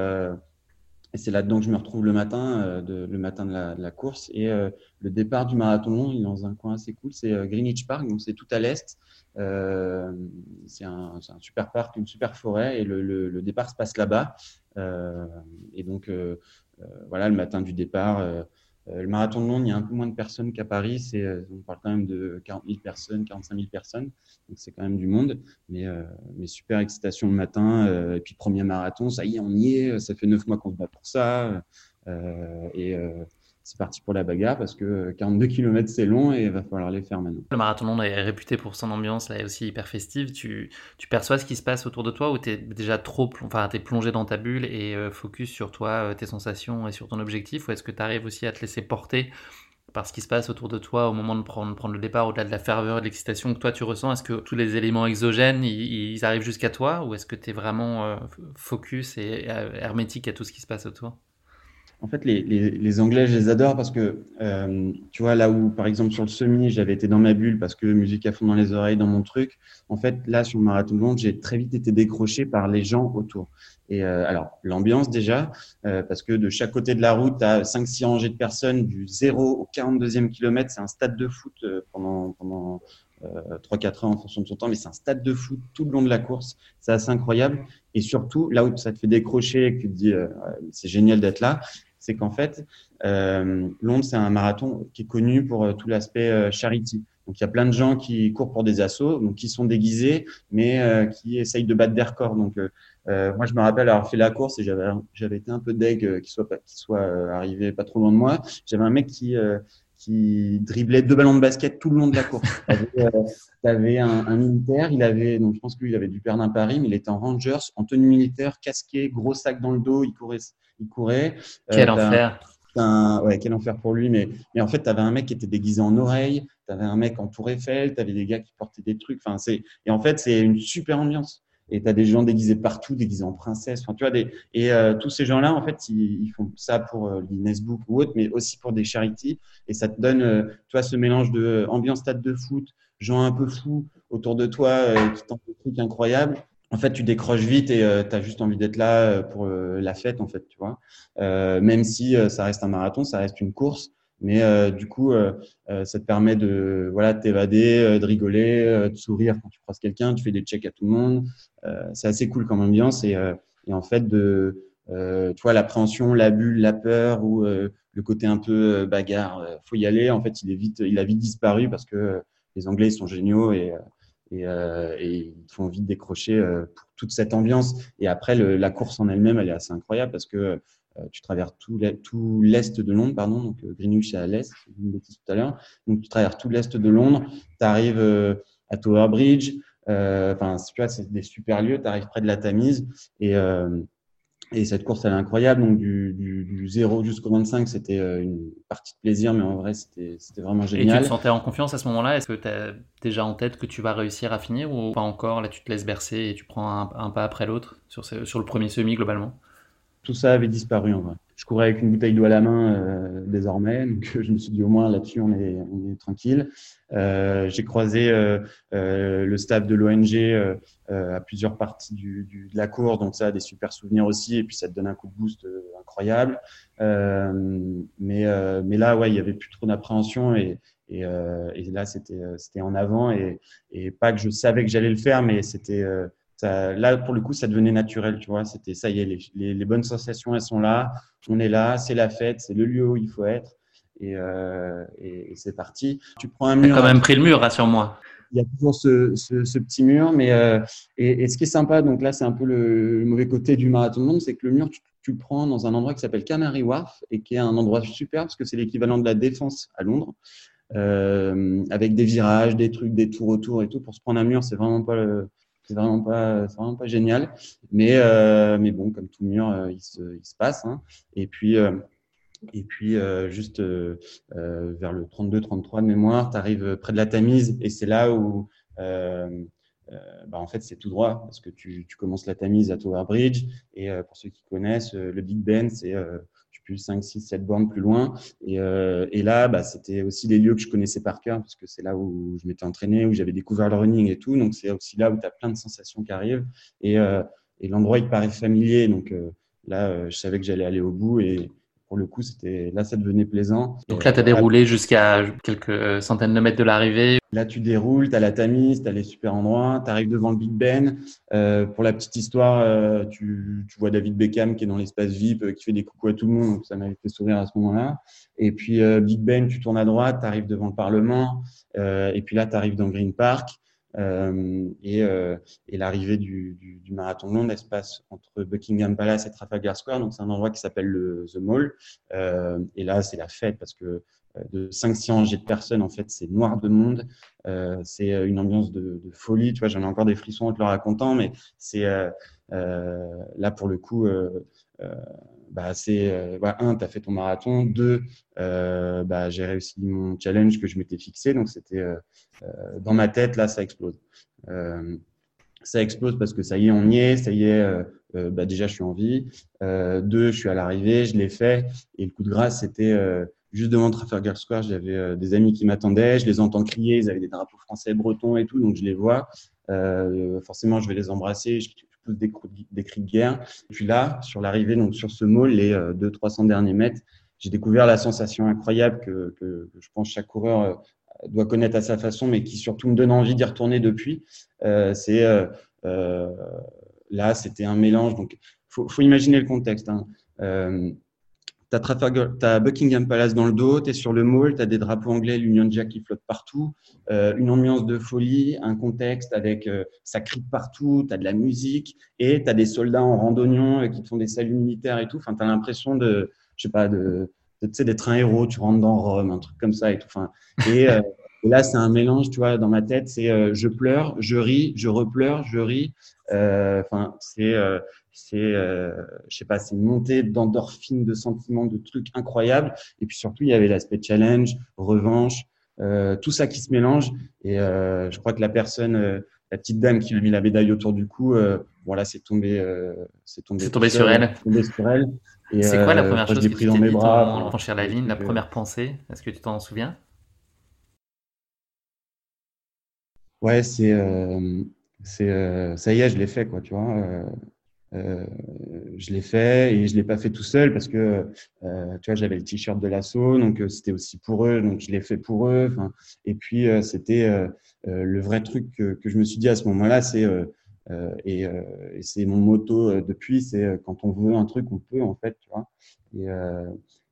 et c'est là-dedans que je me retrouve le matin, euh, de, le matin de la, de la course. Et euh, le départ du marathon il est dans un coin assez cool, c'est euh, Greenwich Park, donc c'est tout à l'est. Euh, c'est un, un, super parc, une super forêt, et le, le, le départ se passe là-bas. et donc, voilà, le matin du départ euh, le marathon de Londres, il y a un peu moins de personnes qu'à Paris. Euh, on parle quand même de 40 000 personnes, 45 000 personnes. Donc c'est quand même du monde. Mais, euh, mais super excitation le matin. et puis premier marathon, ça y est, on y est. Ça fait neuf mois qu'on se bat pour ça. et c'est parti pour la bagarre parce que 42 km c'est long et il va falloir les faire maintenant. Le marathon est réputé pour son ambiance là aussi hyper festive. Tu, tu perçois ce qui se passe autour de toi ou tu es déjà trop enfin, es plongé dans ta bulle et euh, focus sur toi, euh, tes sensations et sur ton objectif ou est-ce que tu arrives aussi à te laisser porter par ce qui se passe autour de toi au moment de prendre, prendre le départ, au-delà de la ferveur et de l'excitation que toi tu ressens? Est-ce que tous les éléments exogènes ils, arrivent jusqu'à toi ou est-ce que tu es vraiment euh, focus et hermétique à tout ce qui se passe autour? En fait, les, les, les, Anglais, je les adore parce que, euh, tu vois, là où, par exemple, sur le semi, j'avais été dans ma bulle parce que musique à fond dans les oreilles, dans mon truc. En fait, là, sur le marathon de Londres, j'ai très vite été décroché par les gens autour. Et euh, alors, l'ambiance déjà, euh, parce que de chaque côté de la route, tu as 5-6 rangées de personnes du 0 au 42e kilomètre. C'est un stade de foot euh, pendant, pendant euh, 3-4 ans en fonction de son temps, mais c'est un stade de foot tout le long de la course. C'est assez incroyable. Et surtout, là où ça te fait décrocher et que tu te dis, c'est génial d'être là, c'est qu'en fait, euh, Londres, c'est un marathon qui est connu pour euh, tout l'aspect euh, charity. Donc, il y a plein de gens qui courent pour des assauts, donc qui sont déguisés, mais qui essayent de battre des records. Donc, moi, je me rappelle avoir fait la course et j'avais été un peu deg qu'il soit pas, soit arrivé pas trop loin de moi. J'avais un mec qui qui driblait deux ballons de basket tout le long de la course. *laughs* Tu avais, un, un, militaire, il avait, donc je pense que lui, il avait dû perdre un pari, mais il était en Rangers, en tenue militaire, casqué, gros sac dans le dos, il courait, il courait. Euh, quel enfer. Un, ouais, quel enfer pour lui. Mais, mais en fait, tu avais un mec qui était déguisé en oreille, tu avais un mec en tour Eiffel, tu avais des gars qui portaient des trucs. Enfin, c'est, et en fait, c'est une super ambiance. Et tu as des gens déguisés partout, déguisés en princesse. Enfin, tu vois, des, et euh, tous ces gens-là, en fait, ils, ils font ça pour euh, Book ou autre, mais aussi pour des charities. Et ça te donne, euh, tu vois, ce mélange de ambiance stade de foot, gens un peu fous autour de toi euh, qui tentent des trucs incroyables en fait, tu décroches vite et euh, tu as juste envie d'être là euh, pour euh, la fête, en fait, tu vois. même si ça reste un marathon, ça reste une course, mais du coup, ça te permet de voilà, t'évader, de rigoler, de sourire quand tu croises quelqu'un, tu fais des checks à tout le monde. c'est assez cool comme ambiance et, en fait, de, tu vois, l'appréhension, la bulle, la peur ou le côté un peu bagarre, faut y aller. En fait, il a vite disparu parce que les Anglais sont géniaux et euh, ils font vite décrocher euh, pour toute cette ambiance. Et après, la course en elle-même, elle est assez incroyable parce que euh, tu traverses tout l'est de Londres, pardon, donc Greenwich est à l'est, je une bêtise tout à l'heure. Donc tu traverses tout l'est de Londres, tu arrives à Tower Bridge, enfin, tu vois, c'est des super lieux, tu arrives près de la Tamise et et cette course, elle est incroyable. Donc, du, du, du 0 jusqu'au 25, c'était euh, une partie de plaisir, mais en vrai, c'était vraiment génial. Et tu te sentais en confiance à ce moment-là? Est-ce que tu as déjà en tête que tu vas réussir à finir ou pas encore? Là, tu te laisses bercer et tu prends un, un pas après l'autre sur, sur le premier semi globalement? Tout ça avait disparu en vrai je courais avec une bouteille d'eau à la main euh, désormais. *laughs* Donc, je me suis dit au moins là-dessus, on est, on est tranquille. Euh, j'ai croisé euh, euh le staff de l'ONG euh, à plusieurs parties du, du, de la cour, donc ça a des super souvenirs aussi. Et puis ça te donne un coup de boost incroyable. mais, mais là, ouais, il y avait plus trop d'appréhension et, et, et, là, c'était c'était en avant et, et pas que je savais que j'allais le faire, mais c'était ça, là, pour le coup, ça devenait naturel, tu vois. C'était ça y est, les, les, bonnes sensations, elles sont là. On est là, c'est la fête, c'est le lieu où il faut être. Et, euh, et, c'est parti. Tu prends un mur. as quand même pris le mur, rassure-moi. Il y a toujours ce, ce, petit mur, mais euh, et, ce qui est sympa, donc là, c'est un peu le, mauvais côté du marathon de monde, c'est que le mur, tu, tu, le prends dans un endroit qui s'appelle Canary Wharf et qui est un endroit super parce que c'est l'équivalent de la Défense à Londres. Euh, avec des virages, des trucs, des tours autour et tout. Pour se prendre un mur, c'est vraiment pas c'est vraiment pas, c'est vraiment pas génial. Mais, euh, mais bon, comme tout mur, euh, il, se, il se passe. Hein. Et puis, euh, et puis euh, juste euh, vers le 32-33 de mémoire, tu arrives près de la Tamise et c'est là où, bah, en fait, c'est tout droit parce que tu, tu commences la Tamise à Tower Bridge. Et pour ceux qui connaissent, le Big Ben, c'est plus 5, 6, 7 bornes plus loin. Et, euh, et là, bah, c'était aussi les lieux que je connaissais par cœur, parce que c'est là où je m'étais entraîné, où j'avais découvert le running et tout. Donc, c'est aussi là où tu as plein de sensations qui arrivent. Et, euh, et l'endroit, il paraît familier. Donc, euh, là, euh, je savais que j'allais aller au bout. Et, pour le coup, c'était là, ça devenait plaisant. Donc là, tu as déroulé jusqu'à quelques centaines de mètres de l'arrivée. Là, tu déroules, tu as la Tamise, tu as les super endroits, tu arrives devant le Big Ben. Euh, pour la petite histoire, euh, tu, tu, vois David Beckham qui est dans l'espace VIP, euh, qui fait des coucous à tout le monde, donc ça m'avait fait sourire à ce moment-là. Et puis, euh, Big Ben, tu tournes à droite, tu arrives devant le Parlement, et puis là, tu arrives dans Green Park. Euh, et, euh, et l'arrivée du, du, du, marathon de Londres, elle se passe entre Buckingham Palace et Trafalgar Square. Donc, c'est un endroit qui s'appelle le The Mall. Euh, et là, c'est la fête parce que euh, de 500 rangées de personnes, en fait, c'est noir de monde. Euh, c'est une ambiance de, de, folie. Tu vois, j'en ai encore des frissons en te le racontant, mais c'est là pour le coup bah, c'est euh, bah, un, tu as fait ton marathon, deux, euh, bah, j'ai réussi mon challenge que je m'étais fixé. Donc, c'était euh, euh, dans ma tête, là, ça explose. Euh, ça explose parce que ça y est, on y est, ça y est, bah, déjà, je suis en vie. deux, je suis à l'arrivée, je l'ai fait. Et le coup de grâce, c'était juste devant Trafalgar Square, j'avais des amis qui m'attendaient, je les entends crier, ils avaient des drapeaux français, bretons et tout, donc je les vois. forcément, je vais les embrasser, je, des, des, cris de guerre. Puis là, sur l'arrivée, donc sur ce mall, les 200-300 euh, derniers mètres, j'ai découvert la sensation incroyable que, je pense chaque coureur euh, doit connaître à sa façon, mais qui surtout me donne envie d'y retourner depuis. Euh, c'est là, c'était un mélange. Donc, faut, faut imaginer le contexte. Hein. Tu as, Buckingham Palace dans le dos, tu es sur le mall, tu as des drapeaux anglais, l'Union Jack qui flotte partout, euh, une ambiance de folie, un contexte avec euh, ça crie partout, tu as de la musique et tu as des soldats en randonnion euh, qui te font des saluts militaires et tout. Enfin, tu as l'impression de, je sais pas, de, de d'être un héros, tu rentres dans Rome, un truc comme ça et tout. Enfin, et, là, c'est un mélange, tu vois, dans ma tête, c'est je pleure, je ris, je repleure, je ris. Enfin, c'est c'est, euh, je sais pas, c'est une montée d'endorphines, de sentiments, de trucs incroyables. Et puis surtout, il y avait l'aspect challenge, revanche, euh, tout ça qui se mélange. Et euh, je crois que la personne, la petite dame qui m'a mis la médaille autour du cou, voilà, c'est tombé, c'est tombé, tombé sur elle. Tombé sur elle. C'est quoi la première chose que tu t'es dit bras, franchir la la première pensée Est-ce que tu t'en souviens? Ouais, c'est, c'est, ça y est, je l'ai fait, quoi, tu vois. Euh, je l'ai fait et je l'ai pas fait tout seul parce que euh, tu vois j'avais le t-shirt de l'assaut donc euh, c'était aussi pour eux donc je l'ai fait pour eux et puis euh, c'était euh, le vrai truc que, que, je me suis dit à ce moment-là c'est et, et c'est mon motto depuis c'est quand on veut un truc on peut en fait tu vois. Et,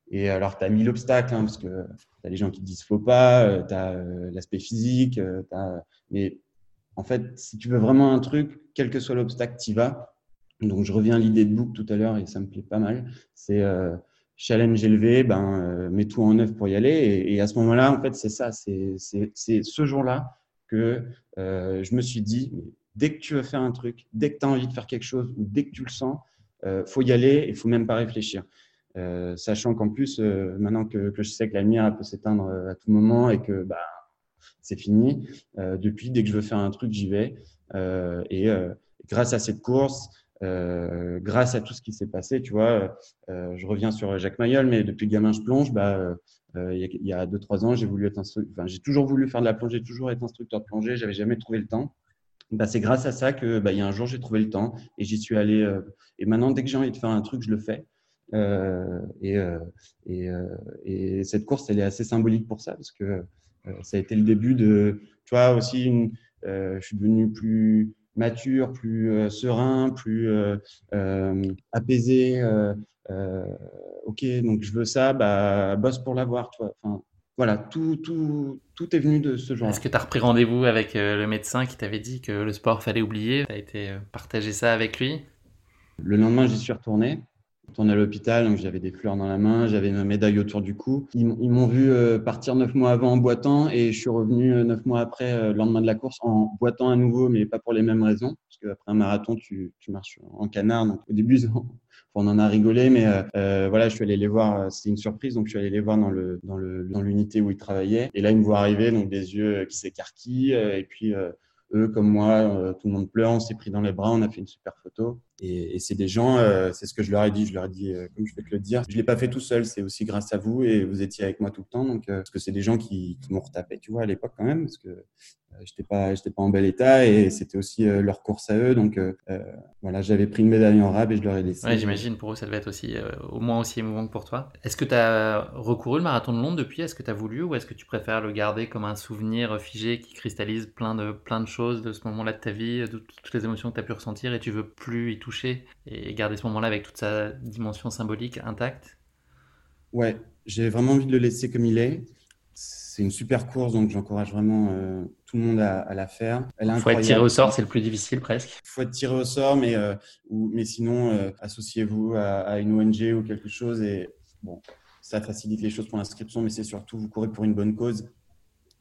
et alors tu as mis l'obstacle hein, parce que tu as les gens qui te disent faut pas tu as l'aspect physique as... mais en fait si tu veux vraiment un truc quel que soit l'obstacle tu vas donc, je reviens à l'idée de book tout à l'heure et ça me plaît pas mal. C'est euh, challenge élevé, ben, euh, mets tout en œuvre pour y aller. Et, à ce moment-là, en fait, c'est ça. C'est ce jour-là que euh, je me suis dit, dès que tu veux faire un truc, dès que tu as envie de faire quelque chose ou dès que tu le sens, euh, faut y aller et faut même pas réfléchir. Sachant qu'en plus, maintenant que, que, je sais que la lumière peut s'éteindre à tout moment et que bah, c'est fini, depuis, dès que je veux faire un truc, j'y vais. et grâce à cette course, euh, grâce à tout ce qui s'est passé, tu vois, euh, je reviens sur Jacques Mayol, mais depuis gamin je plonge, bah, euh, il y a 2-3 ans, j'ai voulu être enfin, j'ai toujours voulu faire de la plongée, toujours être instructeur de plongée, j'avais jamais trouvé le temps. Bah, c'est grâce à ça que bah, il y a un jour j'ai trouvé le temps et j'y suis allé. et maintenant, dès que j'ai envie de faire un truc, je le fais. et, et, et, cette course, elle est assez symbolique pour ça parce que ça a été le début de, tu vois, aussi je suis devenu plus mature, plus serein, plus apaisé. ok, donc je veux ça, bah, bosse pour l'avoir, toi. Enfin, voilà, tout, tout, tout est venu de ce genre. Est-ce que tu as repris rendez-vous avec le médecin qui t'avait dit que le sport fallait oublier? Tu as été partager ça avec lui? Le lendemain, j'y suis retourné retourné à l'hôpital, donc j'avais des fleurs dans la main, j'avais une médaille autour du cou. Ils, m'ont vu euh, partir neuf mois avant en boitant et je suis revenu euh, neuf mois après, euh, le lendemain de la course, en boitant à nouveau, mais pas pour les mêmes raisons. Parce qu'après un marathon, tu, marches en canard. Donc au début, *laughs* on en a rigolé, mais voilà, je suis allé les voir. C'était une surprise, donc je suis allé les voir dans l'unité où ils travaillaient. Et là, ils me voient arriver, donc des yeux qui s'écarquillent, et puis eux comme moi, tout le monde pleure, on s'est pris dans les bras, on a fait une super photo. Et, c'est des gens, euh, c'est ce que je leur ai dit, je leur ai dit, euh, comme je vais te le dire, je l'ai pas fait tout seul, c'est aussi grâce à vous et vous étiez avec moi tout le temps. Donc, euh, parce que c'est des gens qui, qui m'ont retapé, tu vois, à l'époque quand même, parce que euh, j'étais pas, j'étais pas en bel état et c'était aussi leur course à eux. Donc, voilà, j'avais pris une médaille en rab et je leur ai laissé. Ouais, j'imagine pour eux, ça devait être aussi au moins aussi émouvant que pour toi. Est-ce que tu as recouru le marathon de Londres depuis? Est-ce que tu as voulu ou est-ce que tu préfères le garder comme un souvenir figé qui cristallise plein de, plein de choses de ce moment-là de ta vie, de toutes les émotions que tu as pu ressentir et tu veux plus y toucher et garder ce moment-là avec toute sa dimension symbolique intacte Ouais, j'ai vraiment envie de le laisser comme il est. C'est une super course, donc j'encourage vraiment euh, tout le monde à, la faire. Il faut être tiré au sort, c'est le plus difficile presque. Il faut être tiré au sort, mais, euh, ou, mais sinon, euh, associez-vous à, une ONG ou quelque chose. Et bon, ça facilite les choses pour l'inscription, mais c'est surtout, vous courez pour une bonne cause.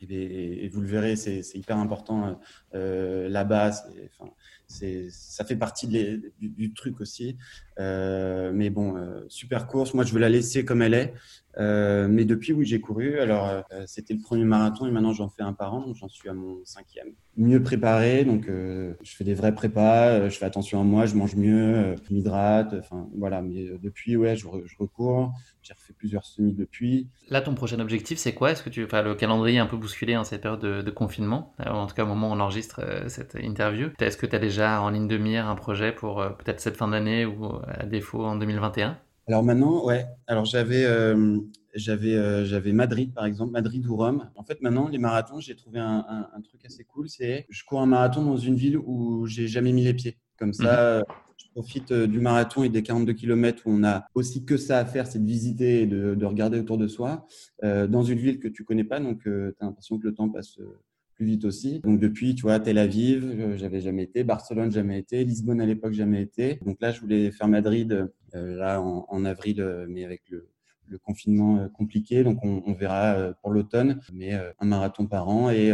Et, vous le verrez, c'est hyper important là-bas. Enfin, ça fait partie du, truc aussi. Euh, mais bon, euh, super course. Moi, je veux la laisser comme elle est. Euh, mais depuis, oui, j'ai couru. Alors, c'était le premier marathon et maintenant, j'en fais un par an. Donc, j'en suis à mon cinquième. Mieux préparé. Donc, je fais des vrais prépas. je fais attention à moi. Je mange mieux. je m'hydrate. Enfin, voilà. Mais depuis, ouais, je, je recours. J'ai refait plusieurs semis depuis. Là, ton prochain objectif, c'est quoi? Est-ce que tu, enfin, le calendrier est un peu bousculé en cette période de, de confinement, en tout cas au moment où on enregistre cette interview. Est-ce que tu as déjà en ligne de mire un projet pour euh, peut-être cette fin d'année ou euh, à défaut en 2021 Alors maintenant, ouais. Alors j'avais euh, j'avais j'avais Madrid par exemple, Madrid ou Rome. En fait maintenant les marathons, j'ai trouvé un, truc assez cool, c'est je cours un marathon dans une ville où j'ai jamais mis les pieds. Comme ça, mhm. je profite du marathon et des 42 km où on a aussi que ça à faire, c'est de visiter et de, regarder autour de soi dans une ville que tu connais pas, donc tu as l'impression que le temps passe vite aussi. Donc depuis, tu vois, Tel Aviv, euh, j'avais jamais été, Barcelone, jamais été, Lisbonne à l'époque, jamais été. Donc là, je voulais faire Madrid euh, là en, avril, euh, mais avec le, confinement compliqué. Donc on, verra pour l'automne, mais un marathon par an et,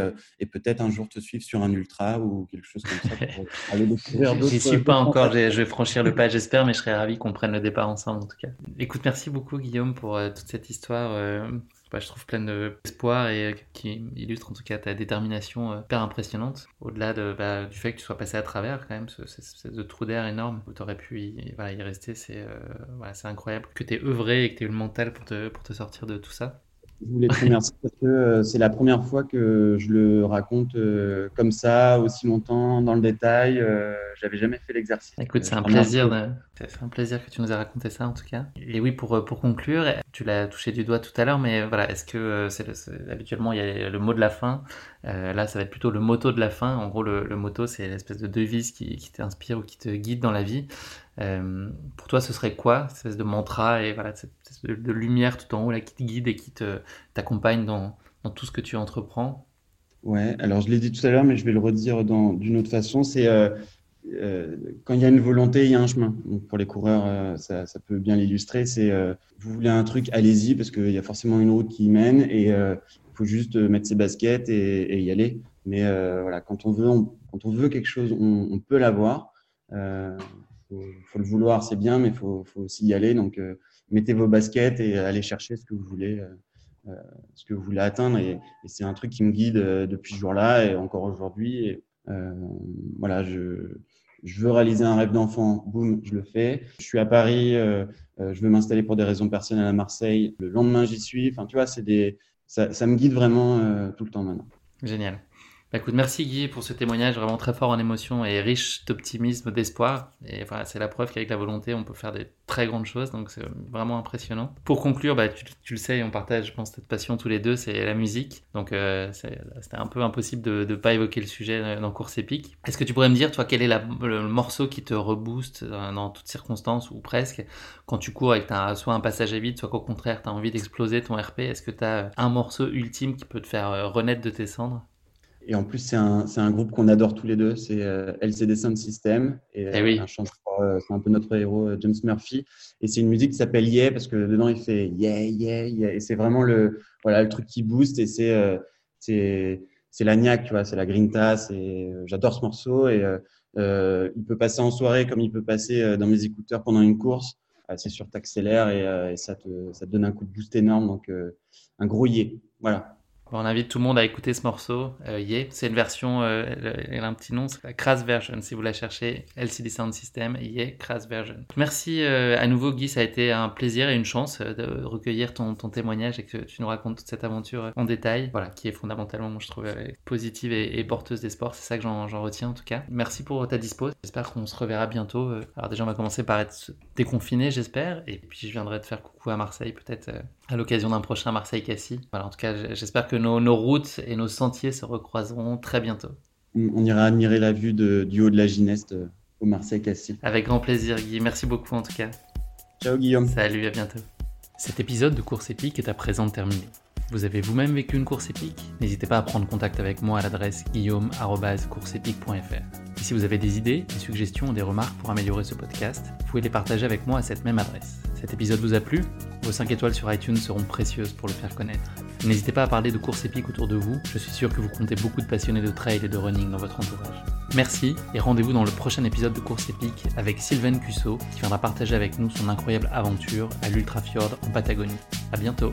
peut-être un jour te suivre sur un ultra ou quelque chose comme ça pour *laughs* aller découvrir d'autres. J'y suis pas encore, je vais franchir le pas, j'espère, mais je serais ravi qu'on prenne le départ ensemble en tout cas. Écoute, merci beaucoup Guillaume pour toute cette histoire bah, je trouve pleine d'espoir et euh, qui illustre en tout cas ta détermination euh, hyper impressionnante. Au-delà de, bah, du fait que tu sois passé à travers quand même ce, trou d'air énorme où tu aurais pu y, rester, c'est euh, incroyable que tu aies œuvré et que tu aies eu le mental pour te, pour te sortir de tout ça. Je voulais te remercier parce que euh, c'est la première fois que je le raconte euh, comme ça, aussi longtemps, dans le détail. Euh, j'avais jamais fait l'exercice. Écoute, c'est un plaisir, c'est un plaisir que tu nous aies raconté ça en tout cas. Et oui, pour pour conclure, tu l'as touché du doigt tout à l'heure, mais voilà, est-ce que c'est habituellement il y a le mot de la fin? là, ça va être plutôt le motto de la fin. En gros, le, le motto, c'est l'espèce de devise qui, qui t'inspire ou qui te guide dans la vie. Euh, pour toi, ce serait quoi, cette espèce de mantra et voilà, cette de, lumière tout en haut qui te guide et qui t'accompagne dans, dans, tout ce que tu entreprends Ouais, alors je l'ai dit tout à l'heure, mais je vais le redire d'une autre façon. C'est euh, euh, quand il y a une volonté, il y a un chemin. Donc pour les coureurs, ça, ça, peut bien l'illustrer. C'est vous voulez un truc, allez-y parce qu'il y a forcément une route qui y mène et il faut juste mettre ses baskets et, y aller. Mais voilà, quand on veut, quand on veut quelque chose, on, peut l'avoir faut, faut le vouloir, c'est bien, mais il faut, faut, aussi y aller. Donc, euh, mettez vos baskets et allez chercher ce que vous voulez, euh, euh ce que vous voulez atteindre. Et, c'est un truc qui me guide euh, depuis ce jour-là et encore aujourd'hui. voilà, je, je veux réaliser un rêve d'enfant, boum, je le fais. Je suis à Paris, je veux m'installer pour des raisons personnelles à Marseille. Le lendemain, j'y suis. Enfin, tu vois, c'est des, ça, ça, me guide vraiment tout le temps maintenant. Génial. Bah, écoute, merci Guy pour ce témoignage vraiment très fort en émotion et riche d'optimisme, d'espoir. Et voilà, c'est la preuve qu'avec la volonté, on peut faire des très grandes choses, donc c'est vraiment impressionnant. Pour conclure, bah, tu, le sais, on partage, cette passion tous les deux, c'est la musique. Donc euh, c'était un peu impossible de ne pas évoquer le sujet dans Course épique. Est-ce que tu pourrais me dire, toi, quel est le morceau qui te rebooste dans, toutes circonstances ou presque? Quand tu cours et que tu as soit un passage à vide, soit qu'au contraire, tu as envie d'exploser ton RP Est-ce que tu as un morceau ultime qui peut te faire euh, renaître de tes cendres? Et en plus, c'est un, un, groupe qu'on adore tous les deux, c'est euh, LCD Sound System. Et, eh oui. un chanteur, euh, c'est un peu notre héros, euh, James Murphy. Et c'est une musique qui s'appelle Yeah, parce que dedans, il fait Yeah, Yeah, Yeah. Et c'est vraiment le, voilà, le truc qui booste. Et c'est c'est c'est l'agnac, tu vois, c'est la grinta. J'adore ce morceau. Et il peut passer en soirée comme il peut passer dans mes écouteurs pendant une course. c'est sûr, t'accélères et, et ça, te, ça te donne un coup de boost énorme. Donc, un gros Yeah. Voilà. On invite tout le monde à écouter ce morceau. Euh. C'est une version, euh, elle a un petit nom, c'est la Crass Version. Si vous la cherchez, LCD Sound System, Yeah, Crass Version. Merci euh, à nouveau, Guy. Ça a été un plaisir et une chance euh, de recueillir ton, témoignage et que tu nous racontes toute cette aventure en détail. Voilà, qui est fondamentalement, moi, je trouve, positive et, porteuse d'espoir. C'est ça que j'en retiens en tout cas. Merci pour ta dispo. J'espère qu'on se reverra bientôt. Alors, déjà, on va commencer par être déconfiné, j'espère. Et puis, je viendrai te faire coucou à Marseille, peut-être à l'occasion d'un prochain Marseille-Cassis. Voilà, en tout cas, j'espère que nos, routes et nos sentiers se recroiseront très bientôt. On ira admirer la vue du haut de la Gineste euh, au Marseille-Cassis. Avec grand plaisir, Guy. Merci beaucoup en tout cas. Ciao, Guillaume. Salut, à bientôt. Cet épisode de Course épique est à présent terminé. Vous avez vous-même vécu une course épique N'hésitez pas à prendre contact avec moi à l'adresse guillaume.courseépique.fr. Et si vous avez des idées, des suggestions ou des remarques pour améliorer ce podcast, vous pouvez les partager avec moi à cette même adresse. Cet épisode vous a plu Vos 5 étoiles sur iTunes seront précieuses pour le faire connaître. N'hésitez pas à parler de course épique autour de vous, je suis sûr que vous comptez beaucoup de passionnés de trail et de running dans votre entourage. Merci et rendez-vous dans le prochain épisode de Course épique avec Sylvain Cusso qui viendra partager avec nous son incroyable aventure à l'Ultrafjord en Patagonie. A bientôt